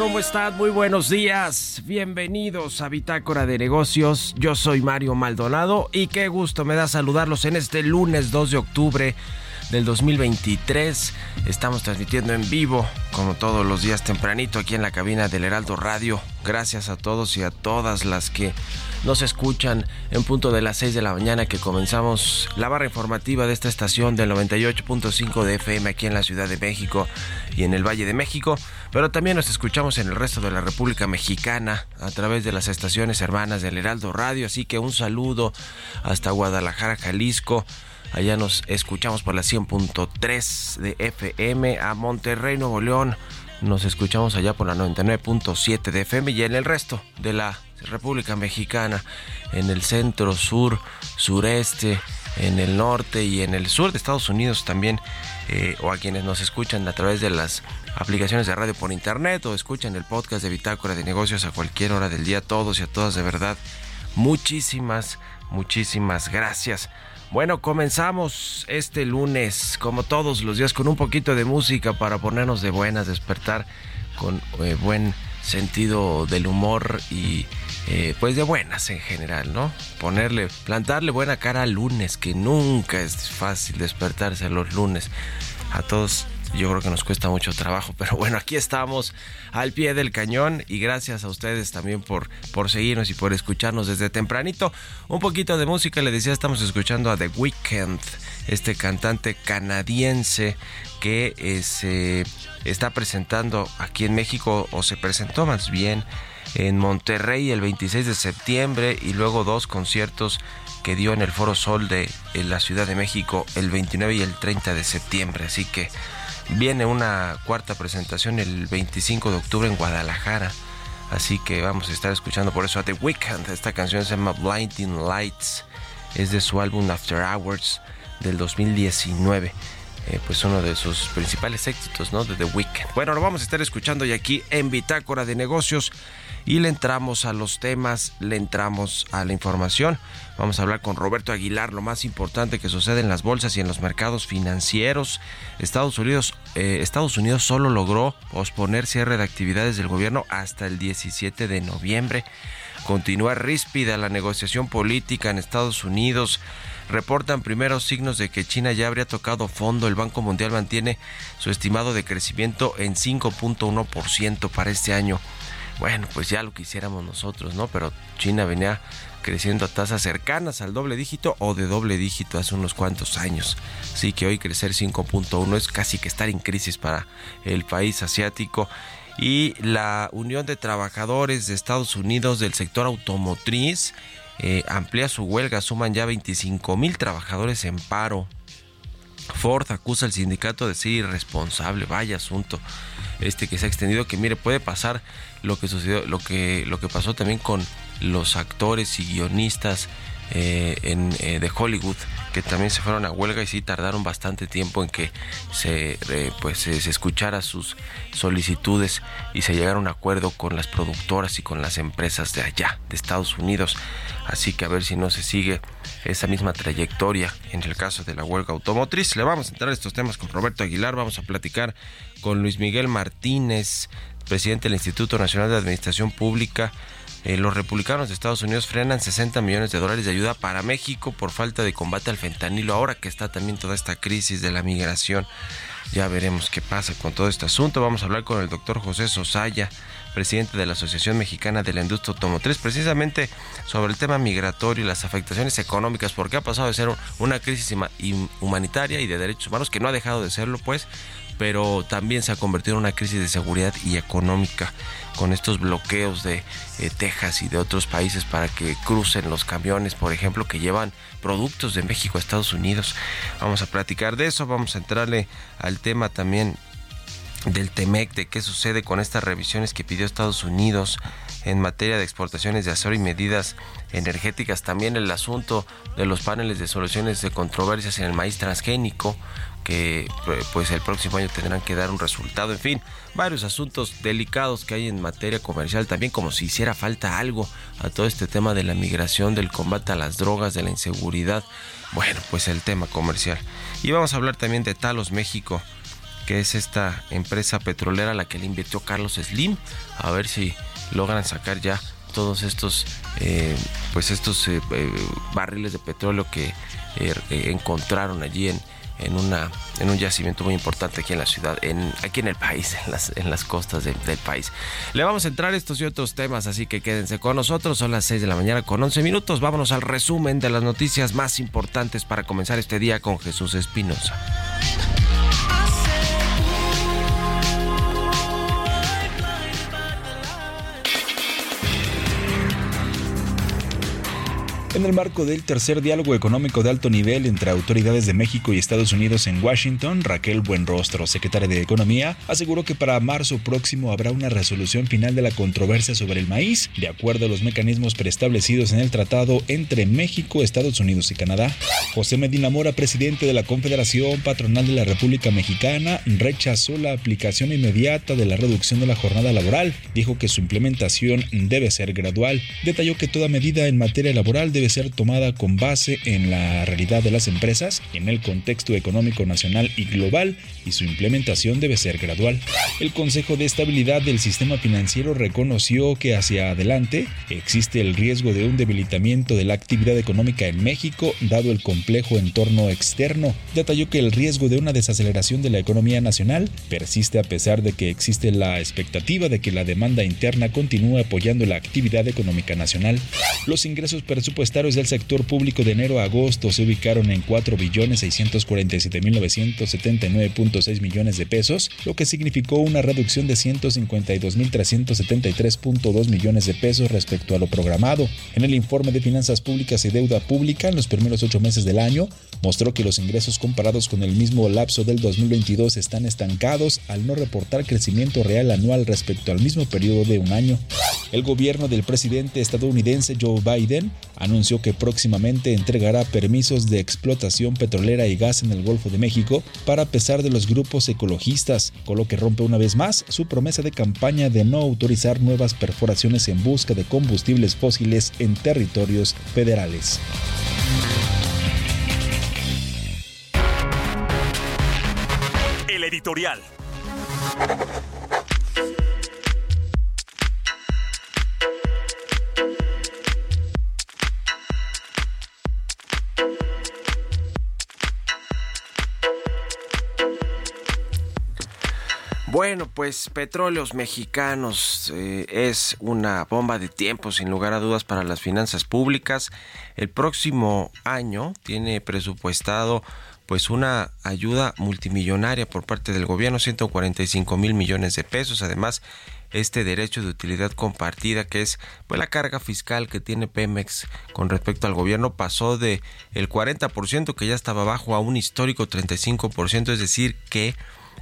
¿Cómo están? Muy buenos días. Bienvenidos a Bitácora de Negocios. Yo soy Mario Maldonado y qué gusto me da saludarlos en este lunes 2 de octubre del 2023. Estamos transmitiendo en vivo, como todos los días tempranito, aquí en la cabina del Heraldo Radio. Gracias a todos y a todas las que nos escuchan en punto de las 6 de la mañana que comenzamos la barra informativa de esta estación del 98.5 de FM aquí en la Ciudad de México y en el Valle de México, pero también nos escuchamos en el resto de la República Mexicana a través de las estaciones hermanas del Heraldo Radio, así que un saludo hasta Guadalajara, Jalisco. Allá nos escuchamos por la 100.3 de FM a Monterrey, Nuevo León. Nos escuchamos allá por la 99.7 de FM y en el resto de la República Mexicana, en el centro, sur, sureste, en el norte y en el sur de Estados Unidos también, eh, o a quienes nos escuchan a través de las aplicaciones de radio por internet o escuchan el podcast de Bitácora de Negocios a cualquier hora del día, todos y a todas de verdad. Muchísimas, muchísimas gracias. Bueno, comenzamos este lunes, como todos los días, con un poquito de música para ponernos de buenas, despertar con eh, buen sentido del humor y eh, pues de buenas en general, ¿no? Ponerle, plantarle buena cara al lunes, que nunca es fácil despertarse los lunes. A todos Yo creo que nos cuesta mucho trabajo, pero bueno, aquí estamos al pie del cañón y gracias a ustedes también por, por seguirnos y por escucharnos desde tempranito. Un poquito de música, le decía, estamos escuchando a The Weeknd, este cantante canadiense que se está presentando aquí en México o se presentó más bien en Monterrey el 26 de septiembre y luego dos conciertos que dio en el Foro Sol de la Ciudad de México el 29 y el 30 de septiembre. Así que viene una cuarta presentación el 25 de octubre en Guadalajara. Así que vamos a estar escuchando por eso a The Weeknd. Esta canción se llama Blinding Lights. Es de su álbum After Hours del 2019. Eh, pues uno de sus principales éxitos, ¿no? De The Weeknd. Bueno, lo vamos a estar escuchando y aquí en Bitácora de Negocios y le entramos a los temas, le entramos a la información. Vamos a hablar con Roberto Aguilar, lo más importante que sucede en las bolsas y en los mercados financieros. Estados Unidos, eh, Estados Unidos solo logró posponer cierre de actividades del gobierno hasta el 17 de noviembre. Continúa ríspida la negociación política en Estados Unidos. Reportan primeros signos de que China ya habría tocado fondo. El Banco Mundial mantiene su estimado de crecimiento en 5.1% para este año bueno, pues ya lo quisiéramos nosotros, ¿no? Pero China venía creciendo a tasas cercanas al doble dígito o de doble dígito hace unos cuantos años. Así que hoy crecer 5.1 es casi que estar en crisis para el país asiático. Y la Unión de Trabajadores de Estados Unidos del sector automotriz eh, amplía su huelga, suman ya 25 mil trabajadores en paro. Ford acusa al sindicato de ser irresponsable, vaya asunto este que se ha extendido que mire puede pasar lo que sucedió lo que lo que pasó también con los actores y guionistas eh, en, eh, de Hollywood que también se fueron a huelga y sí tardaron bastante tiempo en que se eh, pues se, escuchara sus solicitudes y se llegara a un acuerdo con las productoras y con las empresas de allá de Estados Unidos. Así que a ver si no se sigue esa misma trayectoria en el caso de la huelga automotriz. Le vamos a entrar a estos temas con Roberto Aguilar. Vamos a platicar con Luis Miguel Martínez presidente del Instituto Nacional de Administración Pública eh, los republicanos de Estados Unidos frenan 60 millones de dólares de ayuda para México por falta de combate al fentanilo. Ahora que está también toda esta crisis de la migración, ya veremos qué pasa con todo este asunto. Vamos a hablar con el doctor José Sosaya, presidente de la Asociación Mexicana de la Industria Automotriz, precisamente sobre el tema migratorio y las afectaciones económicas, porque ha pasado de ser una crisis humanitaria y de derechos humanos, que no ha dejado de serlo, pues, pero también se ha convertido en una crisis de seguridad y económica con estos bloqueos de eh, Texas y de otros países para que crucen los camiones, por ejemplo, que llevan productos de México a Estados Unidos. Vamos a platicar de eso, vamos a entrarle al tema también del TEMEC, de qué sucede con estas revisiones que pidió Estados Unidos en materia de exportaciones de acero y medidas energéticas, también el asunto de los paneles de soluciones de controversias en el maíz transgénico, que pues el próximo año tendrán que dar un resultado. En fin, varios asuntos delicados que hay en materia comercial, también como si hiciera falta algo a todo este tema de la migración, del combate a las drogas, de la inseguridad. Bueno, pues el tema comercial. Y vamos a hablar también de Talos México, que es esta empresa petrolera a la que le invirtió Carlos Slim, a ver si logran sacar ya todos estos eh, pues estos eh, eh, barriles de petróleo que encontraron allí en en, una, en un yacimiento muy importante aquí en la ciudad, aquí en el país, en las, en las costas del país. Le vamos a entrar estos y otros temas, así que quédense con nosotros. Son las 6 de la mañana con 11 minutos. Vámonos al resumen de las noticias más importantes para comenzar este día con Jesús Espinosa. En el marco del tercer diálogo económico de alto nivel entre autoridades de México y Estados Unidos en Washington, Raquel Buenrostro, secretaria de Economía, aseguró que para marzo próximo habrá una resolución final de la controversia sobre el maíz, de acuerdo a los mecanismos preestablecidos en el tratado entre México, Estados Unidos y Canadá. José Medina Mora, presidente de la Confederación Patronal de la República Mexicana, rechazó la aplicación inmediata de la reducción de la jornada laboral. Dijo que su implementación debe ser gradual. Detalló que toda medida en materia laboral debe ser tomada con base en la realidad de las empresas en el contexto económico nacional y global y su implementación debe ser gradual. El Consejo de Estabilidad del Sistema Financiero reconoció que hacia adelante existe el riesgo de un debilitamiento de la actividad económica en México dado el complejo entorno externo. Detalló que el riesgo de una desaceleración de la economía nacional persiste a pesar de que existe la expectativa de que la demanda interna continúe apoyando la actividad económica nacional. Los ingresos presupuestarios del sector público de enero a agosto se ubicaron en 4.647.979.6 millones de pesos, lo que significó una reducción de 152.373.2 millones de pesos respecto a lo programado. En el informe de finanzas públicas y deuda pública en los primeros ocho meses del año, mostró que los ingresos comparados con el mismo lapso del 2022 están estancados al no reportar crecimiento real anual respecto al mismo periodo de un año. El gobierno del presidente estadounidense Joe Biden anunció que próximamente entregará permisos de explotación petrolera y gas en el Golfo de México para pesar de los grupos ecologistas, con lo que rompe una vez más su promesa de campaña de no autorizar nuevas perforaciones en busca de combustibles fósiles en territorios federales. El editorial. Bueno, pues Petróleos Mexicanos eh, es una bomba de tiempo sin lugar a dudas para las finanzas públicas. El próximo año tiene presupuestado pues una ayuda multimillonaria por parte del gobierno, 145 mil millones de pesos. Además, este derecho de utilidad compartida que es pues la carga fiscal que tiene Pemex con respecto al gobierno pasó de el 40% que ya estaba bajo a un histórico 35%, es decir, que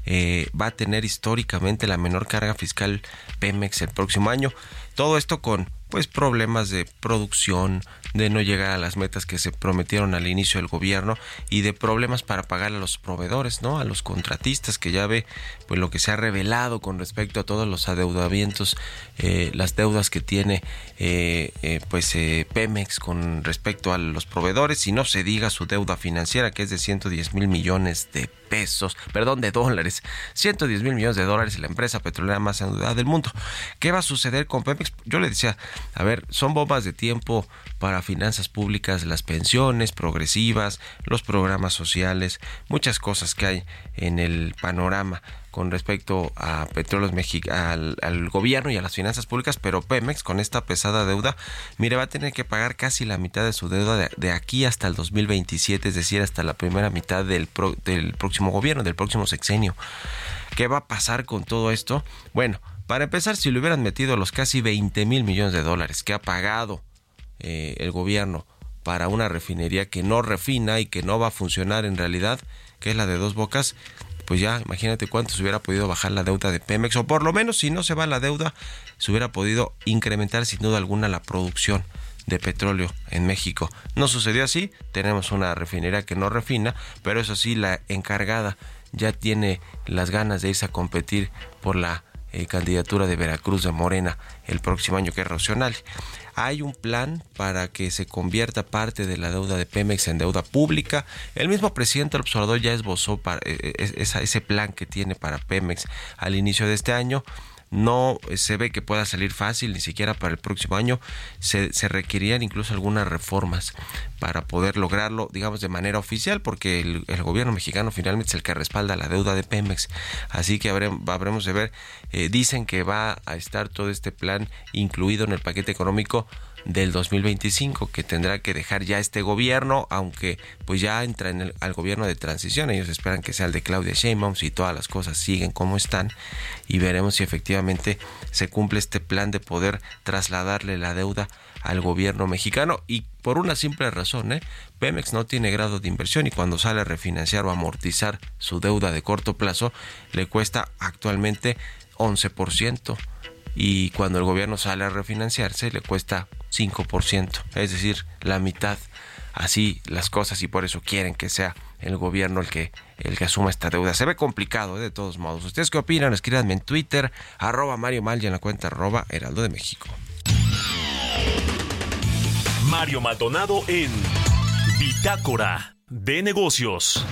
eh, va a tener históricamente la menor carga fiscal Pemex el próximo año. Todo esto con pues problemas de producción, de no llegar a las metas que se prometieron al inicio del gobierno y de problemas para pagar a los proveedores, ¿no? A los contratistas que ya ve pues lo que se ha revelado con respecto a todos los adeudamientos, eh, las deudas que tiene eh, eh, pues eh, Pemex con respecto a los proveedores y no se diga su deuda financiera que es de 110 mil millones de pesos, perdón, de dólares, 110 mil millones de dólares la empresa petrolera más endeudada del mundo. ¿Qué va a suceder con Pemex? Yo le decía, a ver, son bombas de tiempo para finanzas públicas, las pensiones progresivas, los programas sociales, muchas cosas que hay en el panorama con respecto a petróleos al, gobierno y a las finanzas públicas, pero Pemex con esta pesada deuda, mire, va a tener que pagar casi la mitad de su deuda de, de aquí hasta el 2027, es decir, hasta la primera mitad del, pro, del próximo gobierno, del próximo sexenio. ¿Qué va a pasar con todo esto? Bueno, para empezar, si le hubieran metido los casi 20 mil millones de dólares que ha pagado eh, el gobierno para una refinería que no refina y que no va a funcionar en realidad, que es la de dos bocas, pues ya imagínate cuánto se hubiera podido bajar la deuda de Pemex, o por lo menos si no se va la deuda, se hubiera podido incrementar sin duda alguna la producción de petróleo en México. No sucedió así, tenemos una refinería que no refina, pero eso sí, la encargada ya tiene las ganas de irse a competir por la eh, candidatura de Veracruz de Morena el próximo año, que es racional. Hay un plan para que se convierta parte de la deuda de Pemex en deuda pública. El mismo presidente del observador ya esbozó para, eh, esa, ese plan que tiene para Pemex al inicio de este año no se ve que pueda salir fácil ni siquiera para el próximo año. Se, se, requerían incluso algunas reformas para poder lograrlo digamos de manera oficial porque el, el, gobierno mexicano finalmente es el que respalda la deuda de Pemex. Así que habremos, habremos de ver eh, dicen que va a estar todo este plan incluido en el paquete económico del 2025 que tendrá que dejar ya este gobierno, aunque pues ya entra en el, al gobierno de transición. Ellos esperan que sea el de Claudia Sheinbaum si todas las cosas siguen como están y veremos si efectivamente se cumple este plan de poder trasladarle la deuda al gobierno mexicano y por una simple razón, ¿eh? Pemex no tiene grado de inversión y cuando sale a refinanciar o amortizar su deuda de corto plazo le cuesta actualmente 11% y cuando el gobierno sale a refinanciarse le cuesta 5%, es decir, la mitad. Así las cosas y por eso quieren que sea el gobierno el que el que asuma esta deuda. Se ve complicado, ¿eh? de todos modos. ¿Ustedes qué opinan? Escríbanme en Twitter, arroba Mario Mal en la cuenta arroba Heraldo de México. Mario Maldonado en Bitácora de Negocios.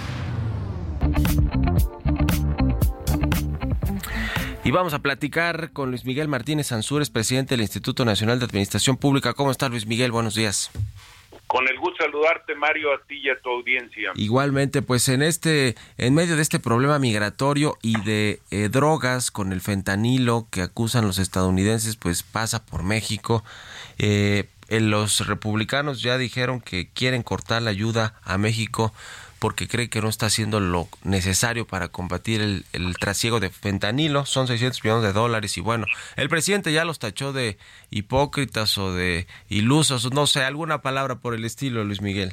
Y vamos a platicar con Luis Miguel Martínez Ansúrez, presidente del Instituto Nacional de Administración Pública. ¿Cómo está Luis Miguel? Buenos días. Con el gusto de saludarte, Mario, a ti y a tu audiencia. Igualmente, pues en este, en medio de este problema migratorio y de eh, drogas con el fentanilo que acusan los estadounidenses, pues pasa por México. Eh, eh, los republicanos ya dijeron que quieren cortar la ayuda a México porque cree que no está haciendo lo necesario para combatir el, el, trasiego de fentanilo. Son 600 millones de dólares y bueno, el presidente ya los tachó de hipócritas o de ilusos, no sé, alguna palabra por el estilo, Luis Miguel.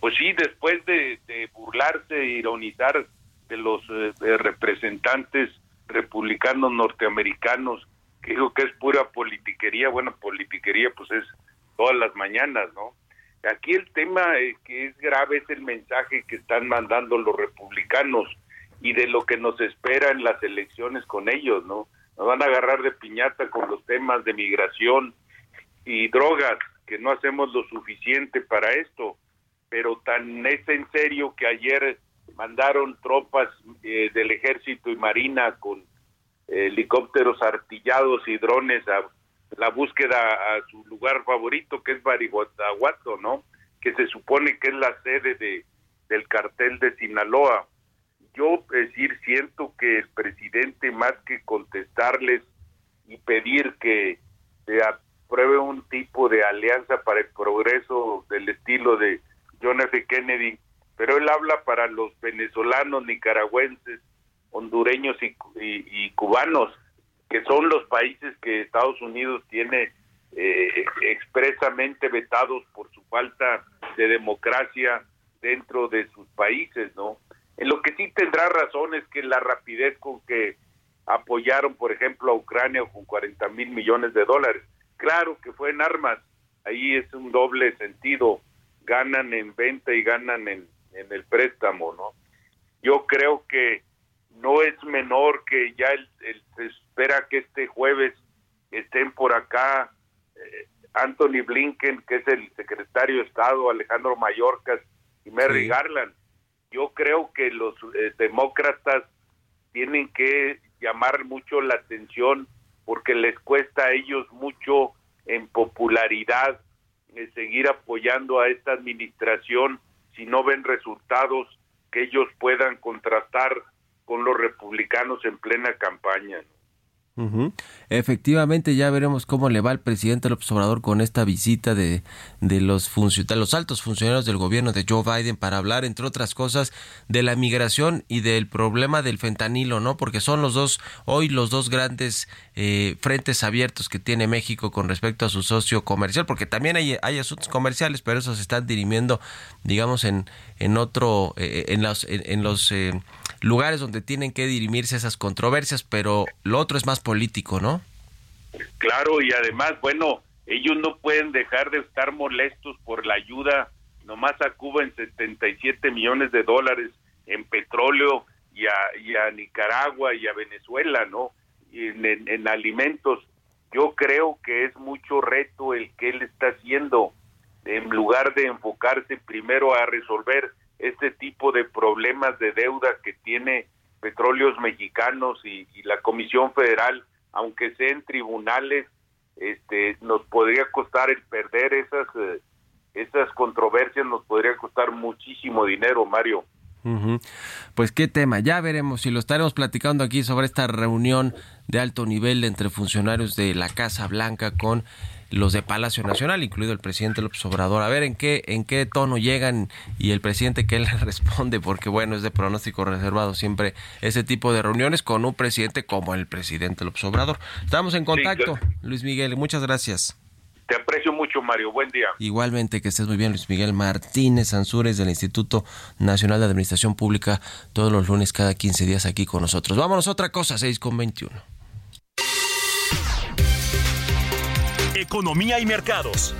Pues sí, después de, burlarse e ironizar de los eh, representantes republicanos norteamericanos, que digo que es pura politiquería, bueno, politiquería pues es todas las mañanas, ¿no? Aquí el tema eh, que es grave es el mensaje que están mandando los republicanos y de lo que nos espera en las elecciones con ellos, ¿no? Nos van a agarrar de piñata con los temas de migración y drogas, que no hacemos lo suficiente para esto, pero tan es en serio que ayer mandaron tropas eh, del ejército y marina con eh, helicópteros artillados y drones a la búsqueda a su lugar favorito, que es Barihuatahuato, ¿no? Que se supone que es la sede de, del cartel de Sinaloa. Yo, es decir, siento que el presidente, más que contestarles y pedir que se apruebe un tipo de alianza para el progreso del estilo de John F. Kennedy, pero él habla para los venezolanos, nicaragüenses, hondureños y cubanos, que son los países que Estados Unidos tiene eh, expresamente vetados por su falta de democracia dentro de sus países, ¿no? En lo que sí tendrá razón es que la rapidez con que apoyaron, por ejemplo, a Ucrania con 40 mil millones de dólares, claro que fue en armas, ahí es un doble sentido, ganan en venta y ganan en, en el préstamo, ¿no? Yo creo que no es menor que ya el, el, se espera que este jueves estén por acá eh, Anthony Blinken, que es el secretario de Estado, Alejandro Mayorkas y Merry sí. Garland. Yo creo que los eh, demócratas tienen que llamar mucho la atención porque les cuesta a ellos mucho en popularidad eh, seguir apoyando a esta administración si no ven resultados que ellos puedan contrastar con los republicanos en plena campaña. Efectivamente, ya veremos cómo le va al presidente López Obrador con esta visita de, de, los de los altos funcionarios del gobierno de Joe Biden para hablar, entre otras cosas, de la migración y del problema del fentanilo, ¿no? Porque son los dos, hoy los dos grandes eh, frentes abiertos que tiene México con respecto a su socio comercial, porque también hay, hay asuntos comerciales, pero esos se están dirimiendo, digamos, en, en otro, eh, en los, en, en los eh, lugares donde tienen que dirimirse esas controversias, pero lo otro es más político, ¿no? Claro, y además, bueno, ellos no pueden dejar de estar molestos por la ayuda nomás a Cuba en 77 millones de dólares en petróleo y a, y a Nicaragua y a Venezuela, ¿no? Y en, en, en, alimentos. Yo creo que es mucho reto el que él está haciendo en lugar de enfocarse primero a resolver este tipo de problemas de deuda que tiene petróleos mexicanos y la Comisión Federal, aunque sea en tribunales, este, nos podría costar el perder esas eh, esas controversias, nos podría costar muchísimo dinero, Mario. Pues qué tema, ya veremos si lo estaremos platicando aquí sobre esta reunión de alto nivel entre funcionarios de la Casa Blanca con los de Palacio Nacional, incluido el presidente López Obrador. A ver en qué en qué tono llegan y el presidente qué le responde, porque bueno, es de pronóstico reservado siempre ese tipo de reuniones con un presidente como el presidente López Obrador. Estamos en contacto, sí, claro. Luis Miguel, muchas gracias. Te aprecio mucho, Mario. Buen día. Igualmente, que estés muy bien, Luis Miguel Martínez Ansúrez del Instituto Nacional de Administración Pública, todos los lunes, cada 15 días aquí con nosotros. Vámonos otra cosa, 6 con 21. Economía y mercados.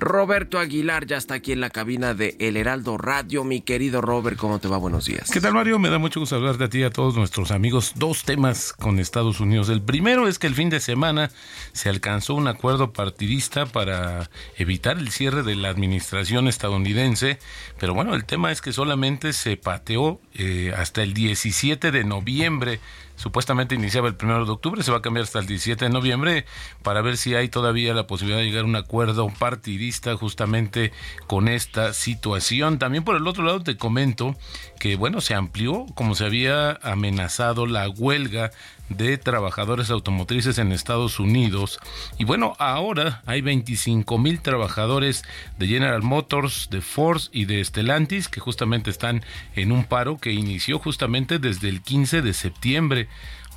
Roberto Aguilar ya está aquí en la cabina de El Heraldo Radio. Mi querido Robert, ¿cómo te va? Buenos días. ¿Qué tal, Mario? Me da mucho gusto hablar de a ti y a todos nuestros amigos. Dos temas con Estados Unidos. El primero es que el fin de semana se alcanzó un acuerdo partidista para evitar el cierre de la administración estadounidense. Pero bueno, el tema es que solamente se pateó eh, hasta el 17 de noviembre supuestamente iniciaba el 1 de octubre, se va a cambiar hasta el 17 de noviembre para ver si hay todavía la posibilidad de llegar a un acuerdo partidista justamente con esta situación. También por el otro lado te comento que bueno, se amplió como se había amenazado la huelga de trabajadores automotrices en Estados Unidos. Y bueno, ahora hay 25 mil trabajadores de General Motors, de Ford y de Stellantis que justamente están en un paro que inició justamente desde el 15 de septiembre.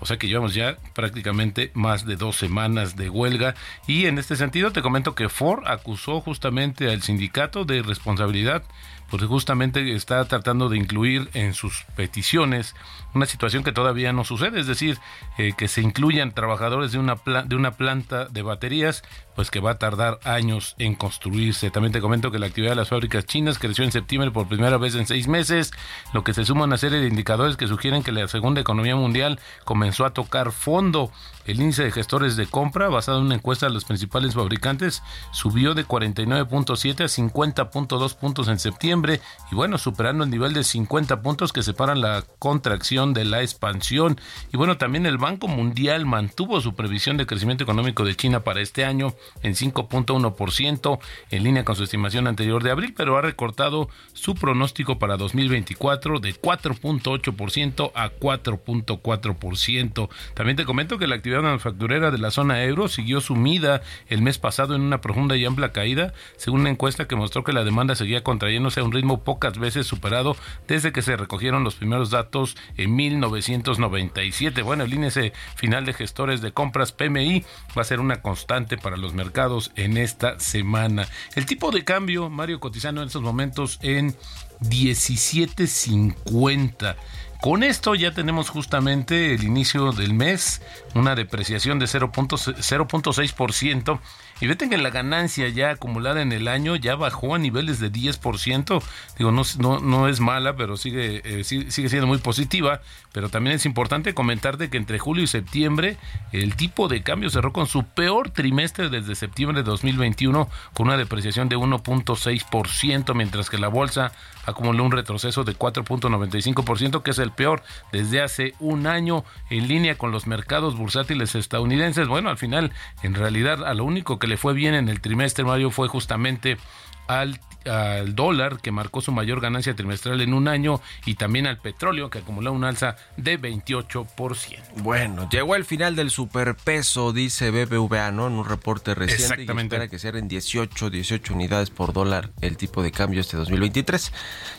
O sea que llevamos ya prácticamente más de dos semanas de huelga. Y en este sentido te comento que Ford acusó justamente al sindicato de responsabilidad porque justamente está tratando de incluir en sus peticiones una situación que todavía no sucede, es decir, eh, que se incluyan trabajadores de una, de una planta de baterías, pues que va a tardar años en construirse. También te comento que la actividad de las fábricas chinas creció en septiembre por primera vez en seis meses, lo que se suma a una serie de indicadores que sugieren que la segunda economía mundial comenzó a tocar fondo. El índice de gestores de compra, basado en una encuesta de los principales fabricantes, subió de 49.7 a 50.2 puntos en septiembre y bueno, superando el nivel de 50 puntos que separan la contracción de la expansión. Y bueno, también el Banco Mundial mantuvo su previsión de crecimiento económico de China para este año en 5.1%, en línea con su estimación anterior de abril, pero ha recortado su pronóstico para 2024 de 4.8% a 4.4%. También te comento que la actividad manufacturera de la zona euro siguió sumida el mes pasado en una profunda y amplia caída, según una encuesta que mostró que la demanda seguía contrayéndose a un ritmo pocas veces superado desde que se recogieron los primeros datos en 1997. Bueno, el índice final de gestores de compras PMI va a ser una constante para los mercados en esta semana. El tipo de cambio, Mario Cotizano, en estos momentos en 17.50. Con esto ya tenemos justamente el inicio del mes, una depreciación de 0.6%. Y vete que la ganancia ya acumulada en el año ya bajó a niveles de 10%. Digo, no, no, no es mala, pero sigue, eh, sigue, siendo muy positiva. Pero también es importante comentarte que entre julio y septiembre el tipo de cambio cerró con su peor trimestre desde septiembre de 2021 con una depreciación de 1.6%, mientras que la bolsa acumuló un retroceso de 4.95%, que es el peor desde hace un año en línea con los mercados bursátiles estadounidenses. Bueno, al final, en realidad, a lo único que le fue bien en el trimestre, Mario, fue justamente al al dólar, que marcó su mayor ganancia trimestral en un año, y también al petróleo, que acumuló un alza de 28%. Bueno, llegó el final del superpeso, dice BBVA, ¿no? En un reporte reciente. Exactamente. Y espera que sea en 18, 18 unidades por dólar el tipo de cambio este 2023.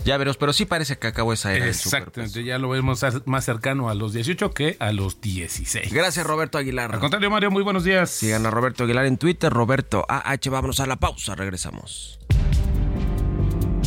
Ya veremos, pero sí parece que acabó esa era Exactamente, ya lo vemos más cercano a los 18 que a los 16. Gracias, Roberto Aguilar. Al contrario, Mario, muy buenos días. Sigan a Roberto Aguilar en Twitter, Roberto AH. Vámonos a la pausa, regresamos.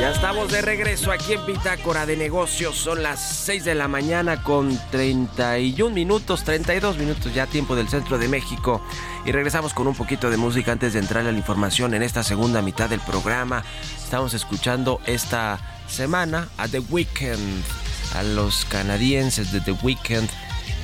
Ya estamos de regreso aquí en Bitácora de Negocios. Son las 6 de la mañana con 31 minutos, 32 minutos ya tiempo del centro de México. Y regresamos con un poquito de música antes de entrar a la información en esta segunda mitad del programa. Estamos escuchando esta semana a The Weeknd, a los canadienses de The Weeknd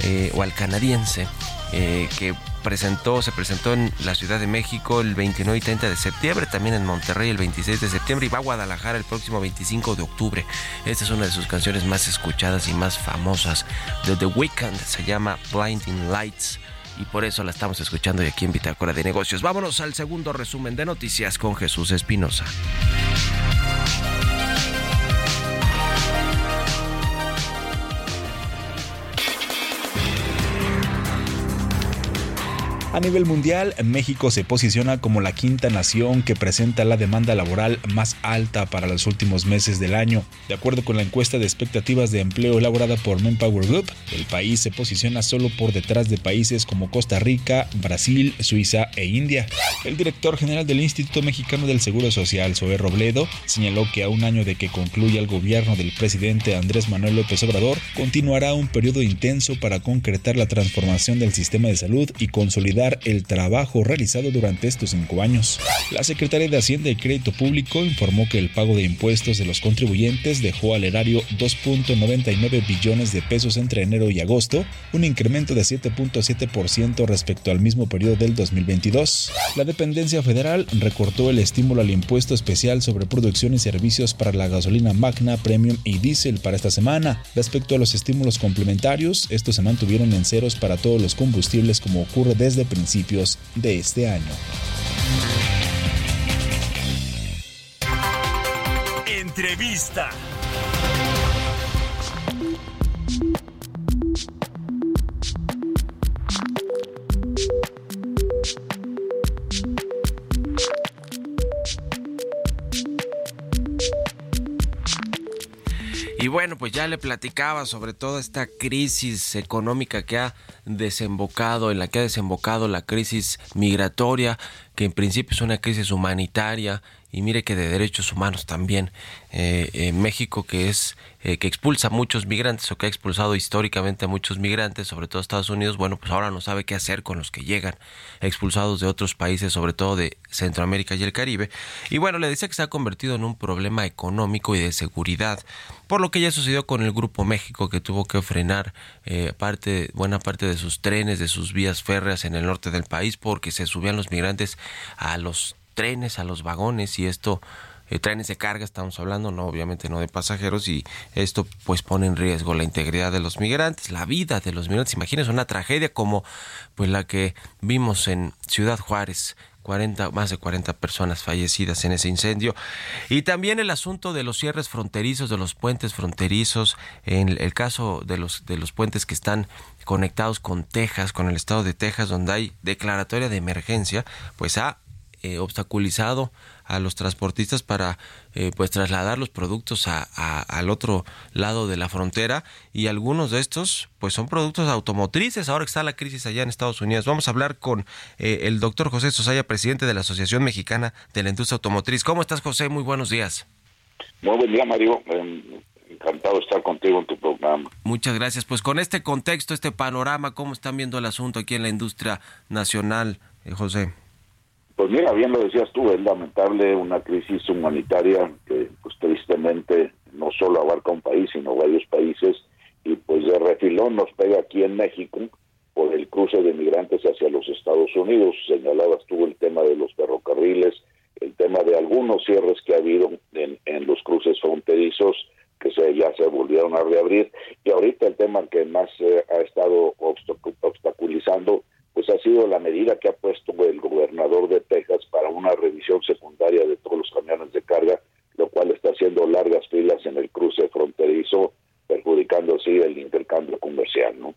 eh, o al canadiense eh, que presentó, se presentó en la Ciudad de México el 29 y 30 de septiembre, también en Monterrey el 26 de septiembre y va a Guadalajara el próximo 25 de octubre. Esta es una de sus canciones más escuchadas y más famosas de The Weeknd, se llama Blinding Lights y por eso la estamos escuchando y aquí en Bitácora de Negocios. Vámonos al segundo resumen de noticias con Jesús Espinosa. A nivel mundial, México se posiciona como la quinta nación que presenta la demanda laboral más alta para los últimos meses del año. De acuerdo con la encuesta de expectativas de empleo elaborada por Manpower Group, el país se posiciona solo por detrás de países como Costa Rica, Brasil, Suiza e India. El director general del Instituto Mexicano del Seguro Social, Zoé Robledo, señaló que a un año de que concluya el gobierno del presidente Andrés Manuel López Obrador, continuará un periodo intenso para concretar la transformación del sistema de salud y consolidar el trabajo realizado durante estos cinco años. La Secretaría de Hacienda y Crédito Público informó que el pago de impuestos de los contribuyentes dejó al erario 2.99 billones de pesos entre enero y agosto, un incremento de 7.7% respecto al mismo periodo del 2022. La dependencia federal recortó el estímulo al impuesto especial sobre producción y servicios para la gasolina magna, premium y diésel para esta semana. Respecto a los estímulos complementarios, estos se mantuvieron en ceros para todos los combustibles como ocurre desde principios de este año. Entrevista. Y bueno, pues ya le platicaba sobre toda esta crisis económica que ha desembocado, en la que ha desembocado la crisis migratoria, que en principio es una crisis humanitaria y mire que de derechos humanos también. Eh, en México que es eh, que expulsa a muchos migrantes o que ha expulsado históricamente a muchos migrantes, sobre todo Estados Unidos, bueno, pues ahora no sabe qué hacer con los que llegan expulsados de otros países, sobre todo de Centroamérica y el Caribe. Y bueno, le dice que se ha convertido en un problema económico y de seguridad, por lo que ya sucedió con el Grupo México que tuvo que frenar eh, parte, buena parte de sus trenes, de sus vías férreas en el norte del país, porque se subían los migrantes a los trenes, a los vagones y esto eh, trenes de carga estamos hablando, no obviamente no de pasajeros y esto pues pone en riesgo la integridad de los migrantes, la vida de los migrantes. Imagínense una tragedia como pues la que vimos en Ciudad Juárez 40, más de 40 personas fallecidas en ese incendio. Y también el asunto de los cierres fronterizos, de los puentes fronterizos, en el caso de los, de los puentes que están conectados con Texas, con el estado de Texas, donde hay declaratoria de emergencia, pues ha eh, obstaculizado a los transportistas para eh, pues trasladar los productos a, a- al otro lado de la frontera y algunos de estos pues son productos automotrices ahora que está la crisis allá en Estados Unidos vamos a hablar con eh, el doctor José Sosaya presidente de la Asociación Mexicana de la Industria Automotriz ¿cómo estás José? muy buenos días Muy buen día, Mario. Eh, encantado de estar contigo en tu programa. muchas gracias pues con este contexto este panorama ¿cómo están viendo el asunto aquí en la industria nacional eh, José? Pues mira, bien lo decías tú, es lamentable una crisis humanitaria que pues tristemente no solo abarca un país, sino varios países y pues de refilón nos pega aquí en México por el cruce de migrantes hacia los Estados Unidos. Señalabas tú el tema de los ferrocarriles, el tema de algunos cierres que ha habido en, los cruces fron- puertos que se, ya se volvieron a reabrir. Y ahorita el tema que más eh, ha estado obstacu- obstaculizando pues ha sido la medida que ha puesto el gobernador de Texas para una revisión secundaria de todos los camiones de carga, lo cual está haciendo largas filas en el cruce fronterizo, perjudicando así el intercambio comercial, ¿no?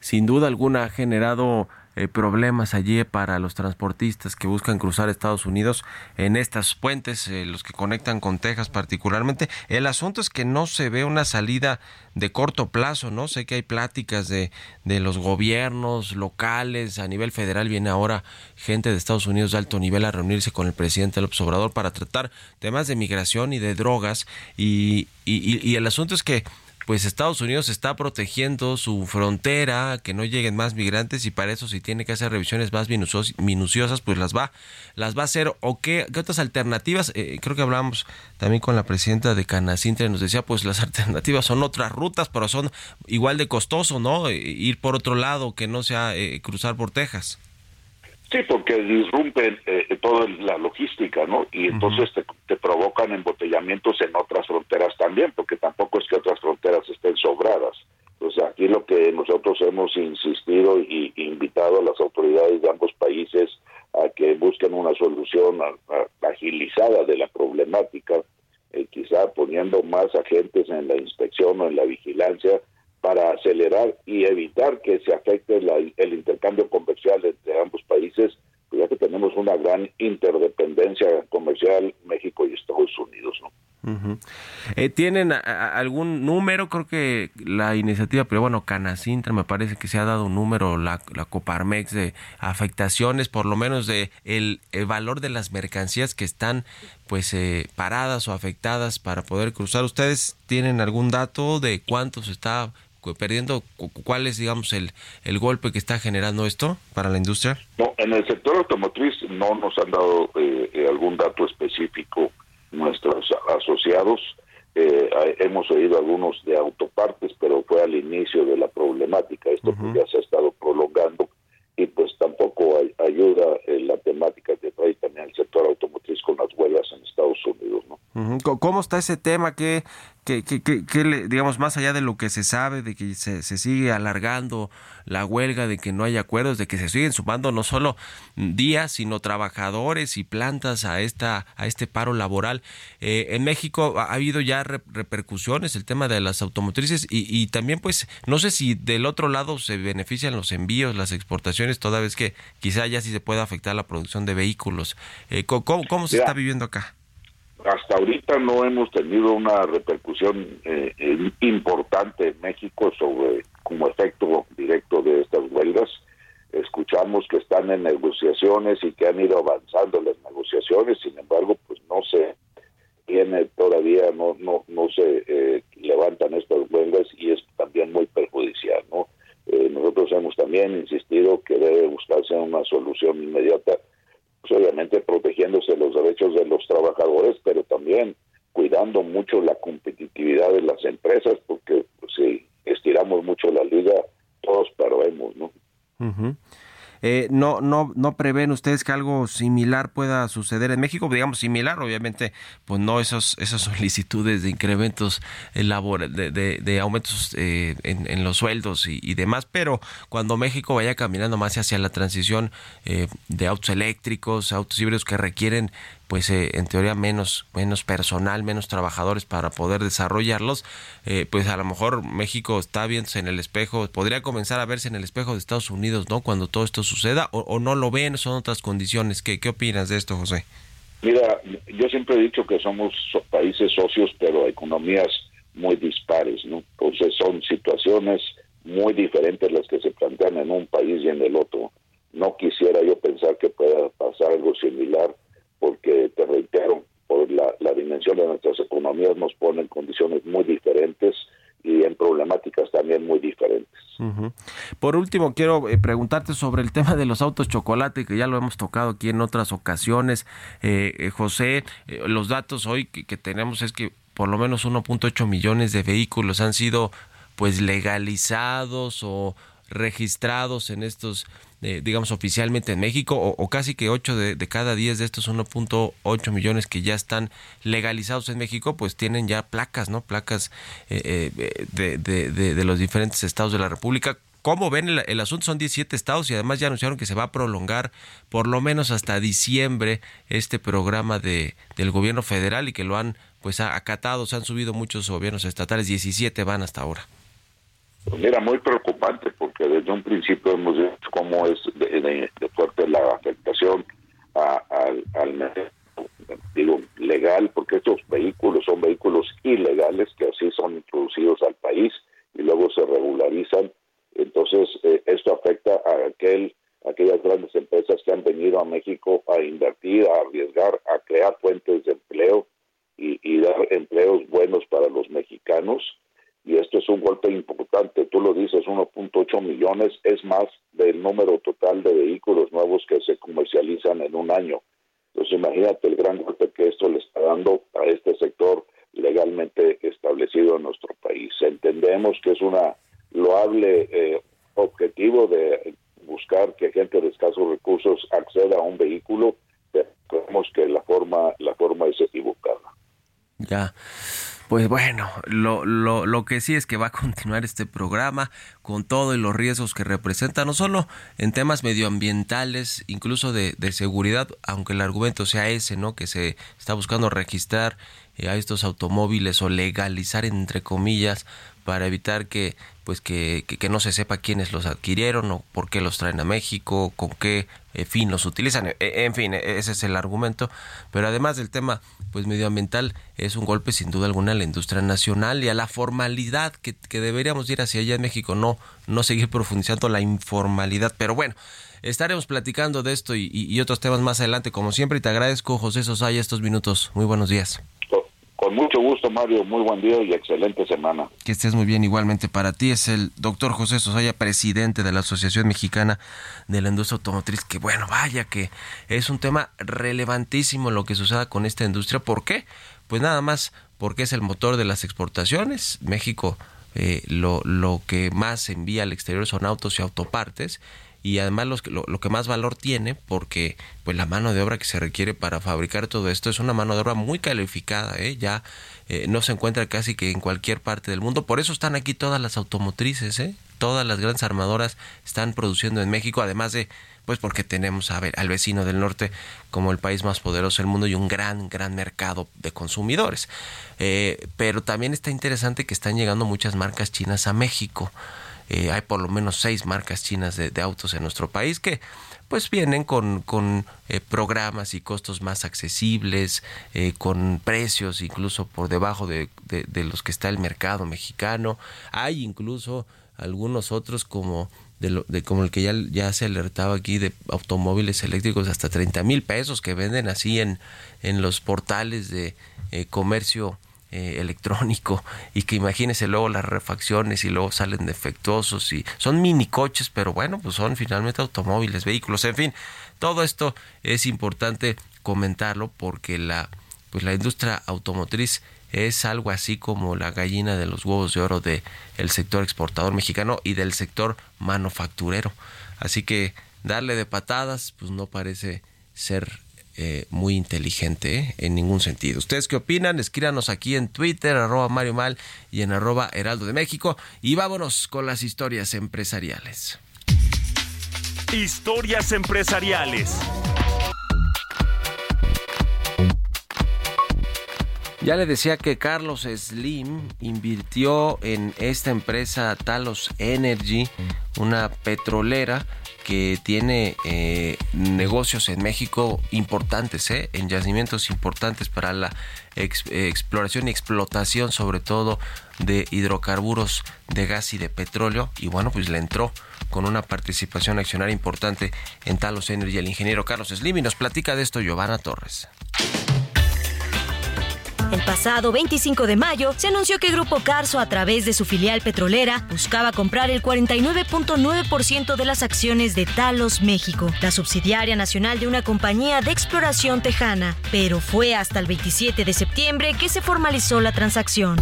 Sin duda alguna ha generado eh, problemas allí para los transportistas que buscan cruzar Estados Unidos en estas puentes, eh, los que conectan con Texas particularmente. El asunto es que no se ve una salida de corto plazo, ¿no? Sé que hay pláticas de, de los gobiernos locales, a nivel federal viene ahora gente de Estados Unidos de alto nivel a reunirse con el presidente López Obrador para tratar temas de migración y de drogas y, y, y- y el asunto es que pues Estados Unidos está protegiendo su frontera, que no lleguen más migrantes y para eso si tiene que hacer revisiones más minucios- minuciosas, pues las va, las va a hacer. ¿O qué, qué otras alternativas? Eh, creo que hablábamos también con la presidenta de Canacintra, nos decía, pues las alternativas son otras rutas, pero son igual de costoso, ¿no? Eh, Ir por otro lado, que no sea eh, cruzar por Texas. Sí, porque disrumpen eh, toda la logística, ¿no? Y entonces te, te provocan embotellamientos en otras fronteras también, porque tampoco es que otras fronteras estén sobradas. Entonces aquí lo que nosotros hemos insistido y invitado a las autoridades de ambos países a que busquen una solución a- a- agilizada de la problemática, eh, quizá poniendo más agentes en la inspección o en la vigilancia para acelerar y evitar que se afecte la- el intercambio comercial entre ambos países, pues ya que tenemos una gran interdependencia comercial México y Estados Unidos, ¿no? Eh, ¿Tienen algún número? Creo que la iniciativa, pero bueno, Canacintra me parece que se ha dado un número, la, Coparmex, de afectaciones, por lo menos de el, el valor de las mercancías que están pues eh, paradas o afectadas para poder cruzar. ¿Ustedes tienen algún dato de cuánto se está perdiendo? Cu- ¿Cuál es, digamos, el, el golpe que está generando esto para la industria? No, en el sector automotriz no nos han dado eh, eh, algún dato específico nuestros asociados. Eh, hemos oído algunos de autopartes, pero fue al inicio de la problemática. Esto pues, ya se ha estado prolongando y pues tampoco ay- ayuda eh, la temática que trae también el sector automotriz con las huelgas en Estados Unidos, ¿no? ¿Cómo está ese tema? ¿Qué, qué, qué- qué- qué le- digamos, más allá de lo que se sabe, de que se, se sigue alargando la huelga, de que no hay acuerdos, de que se siguen sumando no solo días, sino trabajadores y plantas a esta a este paro laboral? Eh, en México ha ha habido ya re- repercusiones el tema de las automotrices y, y también, pues, no sé si del otro lado se benefician los envíos, las exportaciones, toda vez que quizá ya sí se puede afectar la producción de vehículos. Eh, ¿cómo, cómo se está viviendo acá? Hasta ahorita no hemos tenido una repercusión eh, importante en México sobre como efecto directo de estas huelgas. Escuchamos que están en negociaciones y que han ido avanzando las negociaciones, sin embargo, pues no se tiene todavía, no no no se eh, levantan estas huelgas y es también muy perjudicial, ¿no? Eh, nosotros hemos también insistido que debe buscarse una solución inmediata pues obviamente protegiéndose los derechos de los trabajadores, pero también cuidando mucho la competitividad de las empresas, porque pues, si estiramos mucho la liga, todos perdemos, ¿no? Ujú. Eh, no, no, no prevén ustedes que algo similar pueda suceder en México, digamos similar, obviamente, pues no esos, esas solicitudes de incrementos eh, labor, de, de, de aumentos eh, en, los sueldos y, y demás, pero cuando México vaya caminando más hacia la transición eh, de autos eléctricos, autos híbridos que requieren pues eh, en teoría menos menos personal, menos trabajadores para poder desarrollarlos, eh, pues a lo mejor México está viéndose en el espejo, podría comenzar a verse en el espejo de Estados Unidos, ¿no? Cuando todo esto suceda, o, o no lo ven, son otras condiciones. ¿Qué, ¿Qué opinas de esto, José? Mira, yo siempre he dicho que somos so- países socios, pero economías muy dispares, ¿no? Entonces son situaciones muy diferentes las que se plantean en un país y en el otro. No quisiera yo pensar que pueda pasar algo similar, porque te reitero, por la, la dimensión de nuestras economías nos pone en condiciones muy diferentes y en problemáticas también muy diferentes. Por último, quiero eh, preguntarte sobre el tema de los autos chocolate, que ya lo hemos tocado aquí en otras ocasiones. Eh, eh, José, eh, los datos hoy que, que tenemos es que por lo menos 1.8 millones de vehículos han sido pues legalizados o registrados en estos, eh, digamos, oficialmente en México, o, casi que 8 de, cada 10 de estos 1.8 millones que ya están legalizados en México, pues tienen ya placas, ¿no? Placas eh, eh, de, de- de- los diferentes estados de la República. ¿Cómo ven el, el asunto? Son 17 estados y además ya anunciaron que se va a prolongar por lo menos hasta diciembre este programa de, del gobierno federal y que lo han pues acatado, se han subido muchos gobiernos estatales, 17 van hasta ahora. Pues mira, muy preocupante porque desde un principio hemos visto cómo es de, fuerte la afectación a- al, mercado, digo legal, porque estos vehículos son vehículos ilegales que así son introducidos al país y luego se regularizan. Entonces, eh, esto afecta a aquel aquellas grandes empresas que han venido a México a invertir, a arriesgar, a crear fuentes de empleo y dar empleos buenos para los mexicanos esto es un golpe importante. Tú lo dices, 1.8 millones es más del número total de vehículos nuevos que se comercializan en un año. Entonces imagínate el gran golpe que esto le está dando a este sector legalmente establecido en nuestro país. Entendemos que es una loable eh, objetivo de buscar que gente de escasos recursos acceda a un vehículo, pero creemos que la forma, la forma es equivocada. Ya. Pues bueno, lo, lo, lo que sí es que va a continuar este programa con todo y los riesgos que representa, no solo en temas medioambientales, incluso de, de seguridad, aunque el argumento sea ese, ¿no? Que se está buscando registrar eh, a estos automóviles o legalizar, entre comillas, para evitar que pues que, que, no se sepa quiénes los adquirieron o por qué los traen a México, con qué eh, fin los utilizan. E- en fin, e- ese es el argumento. Pero además del tema pues medioambiental, es un golpe sin duda alguna a la industria nacional y a la formalidad que, que deberíamos ir hacia allá en México, no, no seguir profundizando la informalidad. Pero bueno, estaremos platicando de esto y, y- y otros temas más adelante, como siempre, y te agradezco, José Sosaya, estos minutos. Muy buenos días. Con, mucho gusto, Mario. Muy buen día y excelente semana. Que estés muy bien igualmente para ti. Es el doctor José Sosaya, presidente de la Asociación Mexicana de la Industria Automotriz. Que bueno, vaya que es un tema relevantísimo lo que suceda con esta industria. ¿Por qué? Pues nada más porque es el motor de las exportaciones. México eh, lo, lo que más envía al exterior son autos y autopartes y además los lo, lo que más valor tiene porque pues la mano de obra que se requiere para fabricar todo esto es una mano de obra muy calificada ¿eh? ya eh, no se encuentra casi que en cualquier parte del mundo por eso están aquí todas las automotrices ¿eh? todas las grandes armadoras están produciendo en México además de pues porque tenemos a ver, al vecino del norte como el país más poderoso del mundo y un gran, gran mercado de consumidores. Eh, pero también está interesante que están llegando muchas marcas chinas a México. Eh, hay por lo menos seis marcas chinas de, autos en nuestro país que pues vienen con, con eh, programas y costos más accesibles, eh, con precios incluso por debajo de, de- de los que está el mercado mexicano. Hay incluso algunos otros como de, lo, de como el que ya, ya se alertaba aquí de automóviles eléctricos hasta 30 mil pesos que venden así en, en los portales de eh, comercio eh, electrónico y que imagínese luego las refacciones y luego salen defectuosos y son mini coches pero bueno pues son finalmente automóviles vehículos en fin todo esto es importante comentarlo porque la pues la industria automotriz es algo así como la gallina de los huevos de oro de el sector exportador mexicano y del sector manufacturero. Así que darle de patadas pues no parece ser eh, muy inteligente ¿eh? en ningún sentido. ¿Ustedes qué opinan? Escríbanos aquí en Twitter, arroba Mario Mal y en arroba Heraldo de México. Y vámonos con las historias empresariales. Historias empresariales. Ya le decía que Carlos Slim invirtió en esta empresa Talos Energy, una petrolera que tiene eh, negocios en México importantes, ¿eh? en yacimientos importantes para la ex- exploración y explotación, sobre todo de hidrocarburos de gas y de petróleo. Y bueno, pues le entró con una participación accionaria importante en Talos Energy el ingeniero Carlos Slim y nos platica de esto Giovanna Torres. El pasado 25 de mayo se anunció que Grupo Carso, a través de su filial petrolera, buscaba comprar el 49.9% de las acciones de Talos México, la subsidiaria nacional de una compañía de exploración tejana. Pero fue hasta el 27 de septiembre que se formalizó la transacción.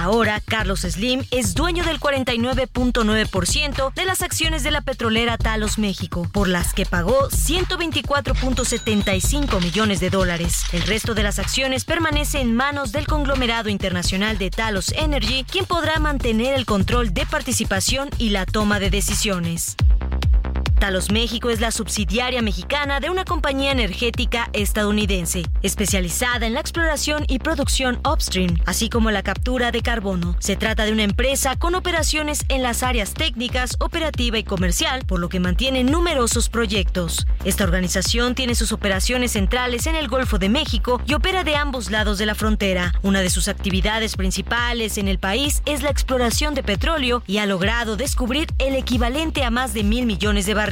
Ahora, Carlos Slim es dueño del 49.9% de las acciones de la petrolera Talos México, por las que pagó 124.75 millones de dólares. El resto de las acciones permanece en manos del conglomerado internacional de Talos Energy, quien podrá mantener el control de participación y la toma de decisiones. Talos México es la subsidiaria mexicana de una compañía energética estadounidense, especializada en la exploración y producción upstream, así como la captura de carbono. Se trata de una empresa con operaciones en las áreas técnicas, operativa y comercial, por lo que mantiene numerosos proyectos. Esta organización tiene sus operaciones centrales en el Golfo de México y opera de ambos lados de la frontera. Una de sus actividades principales en el país es la exploración de petróleo y ha logrado descubrir el equivalente a más de mil millones de barriles.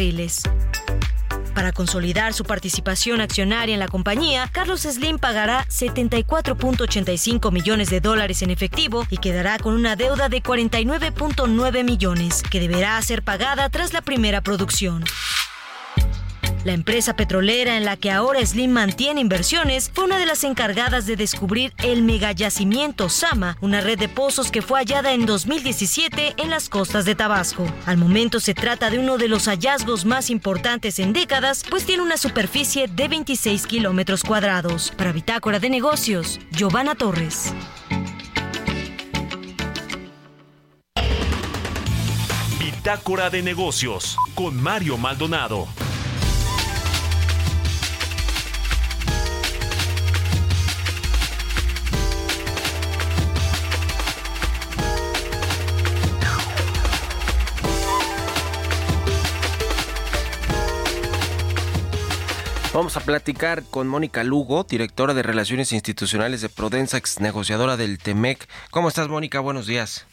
Para consolidar su participación accionaria en la compañía, Carlos Slim pagará 74.85 millones de dólares en efectivo y quedará con una deuda de 49.9 millones, que deberá ser pagada tras la primera producción. La empresa petrolera en la que ahora Slim mantiene inversiones fue una de las encargadas de descubrir el megayacimiento Sama, una red de pozos que fue hallada en 2017 en las costas de Tabasco. Al momento se trata de uno de los hallazgos más importantes en décadas, pues tiene una superficie de 26 kilómetros cuadrados. Para Bitácora de Negocios, Giovanna Torres. Bitácora de negocios con Mario Maldonado. Vamos a platicar con Mónica Lugo, directora de Relaciones Institucionales de Prodensa, ex negociadora del TEMEC. ¿Cómo estás, Mónica? Buenos días.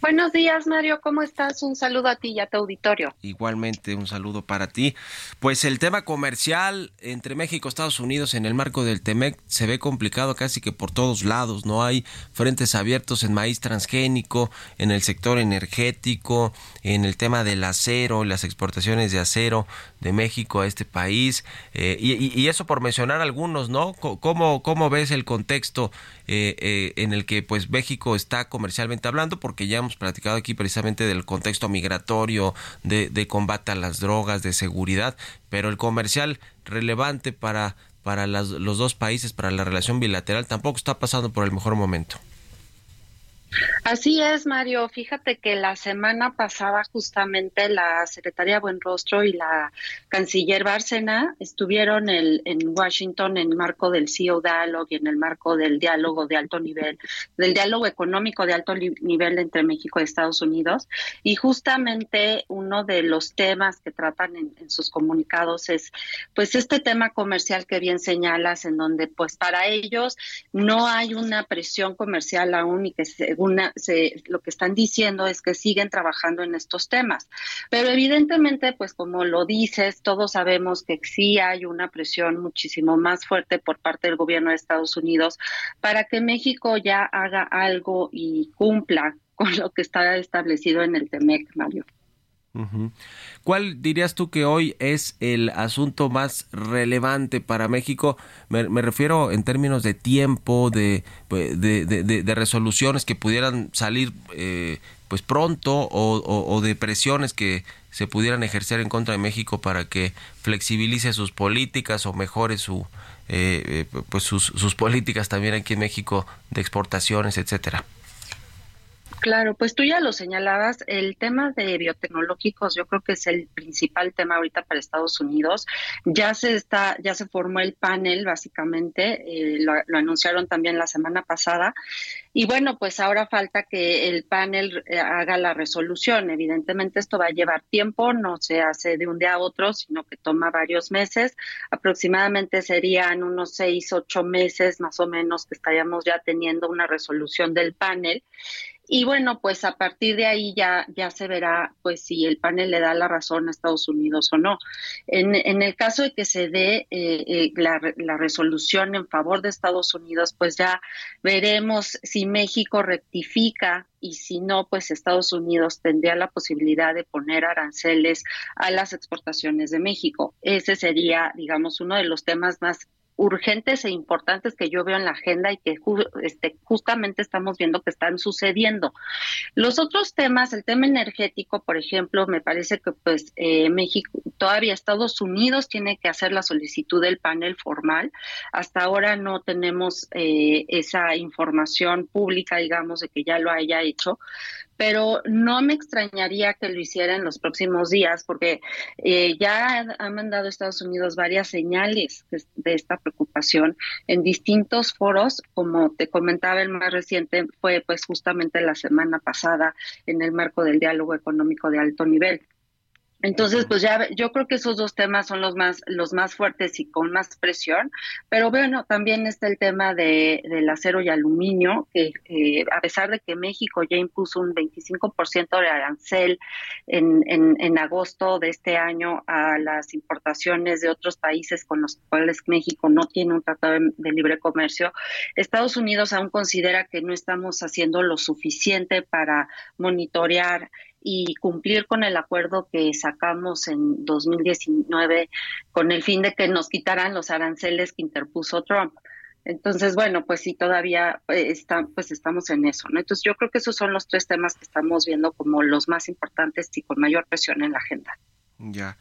Buenos días, Mario. ¿Cómo estás? Un saludo a ti y a tu auditorio. Igualmente, un saludo para ti. Pues el tema comercial entre México y Estados Unidos en el marco del TEMEC se ve complicado casi que por todos lados. No hay frentes abiertos en maíz transgénico, en el sector energético, en el tema del acero, las exportaciones de acero de México a este país. Eh, y, y, eso por mencionar algunos, ¿no? ¿Cómo, cómo ves el contexto eh, eh, en el que pues México está comercialmente hablando? Porque ya hemos platicado aquí precisamente del contexto migratorio, de, combate a las drogas, de seguridad, pero el comercial relevante para, para las, los dos países, para la relación bilateral, tampoco está pasando por el mejor momento. Así es, Mario. Fíjate que la semana pasada justamente la secretaria Buenrostro y la canciller Bárcena estuvieron el, en Washington en el marco del CEO Dialogue y en el marco del diálogo de alto nivel, del diálogo económico de alto nivel entre México y Estados Unidos. Y justamente uno de los temas que tratan en, sus comunicados es pues este tema comercial que bien señalas, en donde pues para ellos no hay una presión comercial aún y que se se, lo que están diciendo es que siguen trabajando en estos temas. Pero evidentemente, pues como lo dices, todos sabemos que sí hay una presión muchísimo más fuerte por parte del gobierno de Estados Unidos para que México ya haga algo y cumpla con lo que está establecido en el TEMEC, Mario. ¿Cuál dirías tú que hoy es el asunto más relevante para México? Me, refiero en términos de tiempo, de, de, de, de resoluciones que pudieran salir eh, pues pronto o, de presiones que se pudieran ejercer en contra de México para que flexibilice sus políticas o mejore su, eh, pues sus, sus políticas también aquí en México de exportaciones, etcétera. Claro, pues tú ya lo señalabas, el tema de biotecnológicos yo creo que es el principal tema ahorita para Estados Unidos. Ya se está, ya se formó el panel básicamente, eh, lo, lo, anunciaron también la semana pasada. Y bueno, pues ahora falta que el panel eh, haga la resolución. Evidentemente esto va a llevar tiempo, no se hace de un día a otro, sino que toma varios meses. Aproximadamente serían unos seis, ocho meses más o menos que estaríamos ya teniendo una resolución del panel. Y bueno, pues a partir de ahí ya, ya se verá pues si el panel le da la razón a Estados Unidos o no. En, en el caso de que se dé eh, eh, la, la, resolución en favor de Estados Unidos, pues ya veremos si México rectifica y si no, pues Estados Unidos tendría la posibilidad de poner aranceles a las exportaciones de México. Ese sería, digamos, uno de los temas más urgentes e importantes que yo veo en la agenda y que este, justamente estamos viendo que están sucediendo. Los otros temas, el tema energético, por ejemplo, me parece que pues eh, México, todavía Estados Unidos tiene que hacer la solicitud del panel formal. Hasta ahora no tenemos eh, esa información pública, digamos, de que ya lo haya hecho, pero no me extrañaría que lo hiciera en los próximos días, porque eh, ya ha mandado Estados Unidos varias señales de, esta preocupación en distintos foros, como te comentaba el más reciente fue pues justamente la semana pasada en el marco del diálogo económico de alto nivel. Entonces, pues ya yo creo que esos dos temas son los más los más fuertes y con más presión, pero bueno, también está el tema de, del acero y aluminio, que eh, a pesar de que México ya impuso un 25% de arancel en, en, en agosto de este año a las importaciones de otros países con los cuales México no tiene un tratado de, de libre comercio, Estados Unidos aún considera que no estamos haciendo lo suficiente para monitorear y cumplir con el acuerdo que sacamos en 2019 con el fin de que nos quitaran los aranceles que interpuso Trump. Entonces, bueno, pues sí, todavía eh, está, pues estamos en eso, ¿no? Entonces, yo creo que esos son los tres temas que estamos viendo como los más importantes y con mayor presión en la agenda. Ya.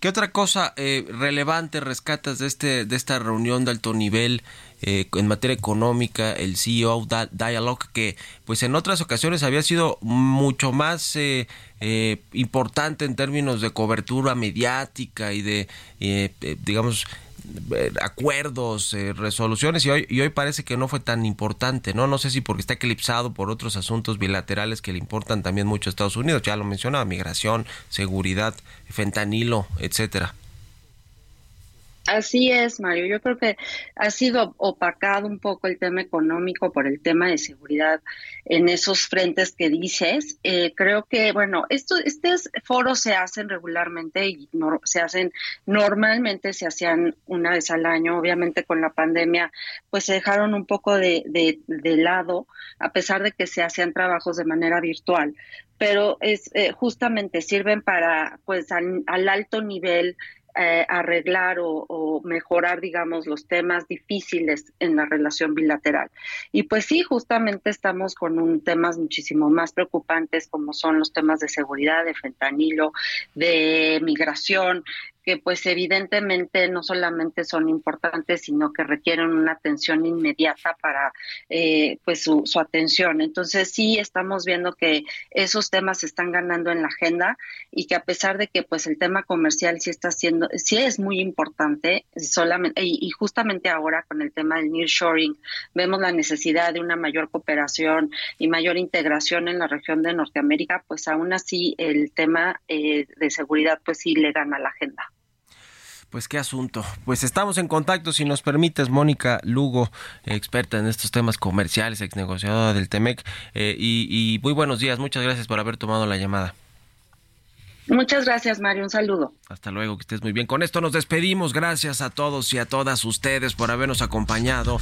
¿Qué otra cosa eh, relevante rescatas de este de esta reunión de alto nivel eh, en materia económica, el CEO Dialogue, que pues en otras ocasiones había sido mucho más eh, importante en términos de cobertura mediática y de, digamos, eh, acuerdos, eh, resoluciones y hoy, y hoy parece que no fue tan importante, ¿no? No sé si porque está eclipsado por otros asuntos bilaterales que le importan también mucho a Estados Unidos, ya lo mencionaba, migración, seguridad, fentanilo, etcétera. Así es, Mario. Yo creo que ha sido opacado un poco el tema económico por el tema de seguridad en esos frentes que dices. Eh, creo que, bueno, estos, estos foros se hacen regularmente y se hacen normalmente, se hacían una vez al año. Obviamente con la pandemia, pues se dejaron un poco de, de, lado, a pesar de que se hacían trabajos de manera virtual pero es eh, justamente sirven para pues al alto nivel eh, arreglar o, mejorar, digamos, los temas difíciles en la relación bilateral. Y pues sí, justamente estamos con un temas muchísimo más preocupantes como son los temas de seguridad, de fentanilo, de migración, que pues evidentemente no solamente son importantes, sino que requieren una atención inmediata para eh, pues su, atención. Entonces sí estamos viendo que esos temas están ganando en la agenda y que a pesar de que pues el tema comercial sí está siendo, sí es muy importante, solamente, y, justamente ahora con el tema del nearshoring vemos la necesidad de una mayor cooperación y mayor integración en la región de Norteamérica, pues aún así el tema eh, de seguridad pues sí le gana la agenda. Pues qué asunto. Pues estamos en contacto, si nos permites, Mónica Lugo, experta en estos temas comerciales, ex negociadora del TEMEC. Eh, y, y muy buenos días, muchas gracias por haber tomado la llamada. Muchas gracias, Mario. Un saludo. Hasta luego, que estés muy bien. Con esto nos despedimos. Gracias a todos y a todas ustedes por habernos acompañado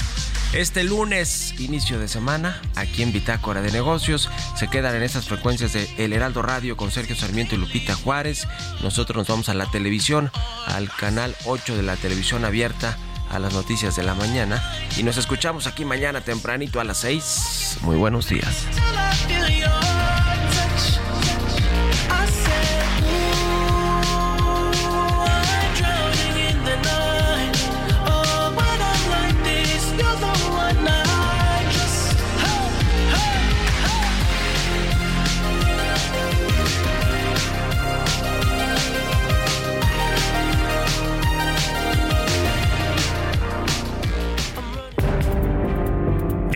este lunes, inicio de semana, aquí en Bitácora de Negocios. Se quedan en estas frecuencias de El Heraldo Radio con Sergio Sarmiento y Lupita Juárez. Nosotros nos vamos a la televisión, al canal 8 de la televisión abierta a las noticias de la mañana y nos escuchamos aquí mañana tempranito a las 6. Muy buenos días.